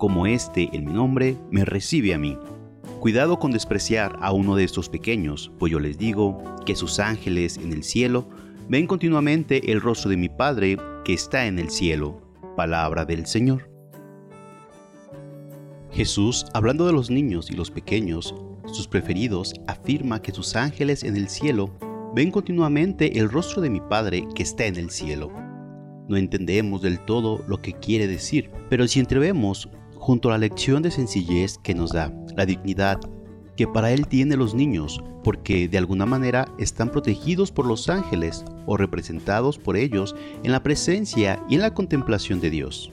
como este en mi nombre, me recibe a mí. Cuidado con despreciar a uno de estos pequeños, pues yo les digo que sus ángeles en el cielo ven continuamente el rostro de mi Padre que está en el cielo. Palabra del Señor. Jesús, hablando de los niños y los pequeños, sus preferidos, afirma que sus ángeles en el cielo ven continuamente el rostro de mi Padre que está en el cielo. No entendemos del todo lo que quiere decir, pero si entrevemos junto a la lección de sencillez que nos da, la dignidad que para Él tiene los niños, porque de alguna manera están protegidos por los ángeles o representados por ellos en la presencia y en la contemplación de Dios.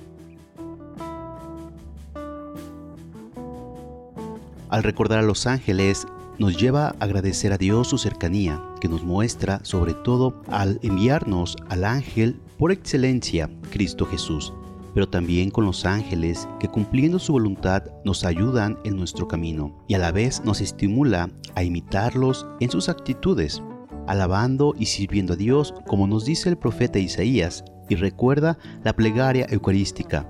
Al recordar a los ángeles, nos lleva a agradecer a Dios su cercanía, que nos muestra sobre todo al enviarnos al ángel por excelencia, Cristo Jesús, pero también con los ángeles que cumpliendo su voluntad nos ayudan en nuestro camino y a la vez nos estimula a imitarlos en sus actitudes, alabando y sirviendo a Dios como nos dice el profeta Isaías y recuerda la plegaria eucarística.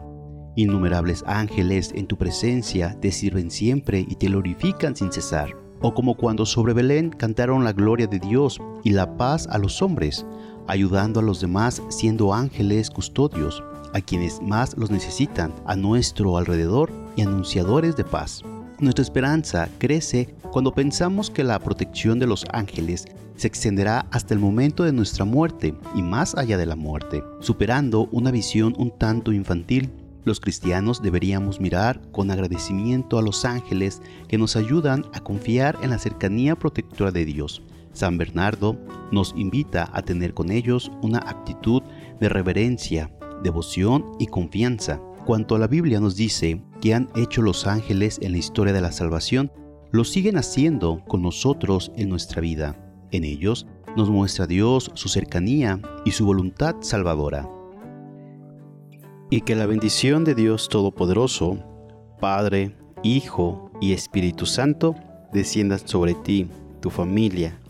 Innumerables ángeles en tu presencia te sirven siempre y te glorifican sin cesar o como cuando sobre Belén cantaron la gloria de Dios y la paz a los hombres, ayudando a los demás siendo ángeles custodios, a quienes más los necesitan, a nuestro alrededor y anunciadores de paz. Nuestra esperanza crece cuando pensamos que la protección de los ángeles se extenderá hasta el momento de nuestra muerte y más allá de la muerte, superando una visión un tanto infantil los cristianos deberíamos mirar con agradecimiento a los ángeles que nos ayudan a confiar en la cercanía protectora de Dios. San Bernardo nos invita a tener con ellos una actitud de reverencia, devoción y confianza. Cuanto la Biblia nos dice que han hecho los ángeles en la historia de la salvación, lo siguen haciendo con nosotros en nuestra vida. En ellos nos muestra Dios su cercanía y su voluntad salvadora y que la bendición de Dios Todopoderoso, Padre, Hijo y Espíritu Santo, descienda sobre ti, tu familia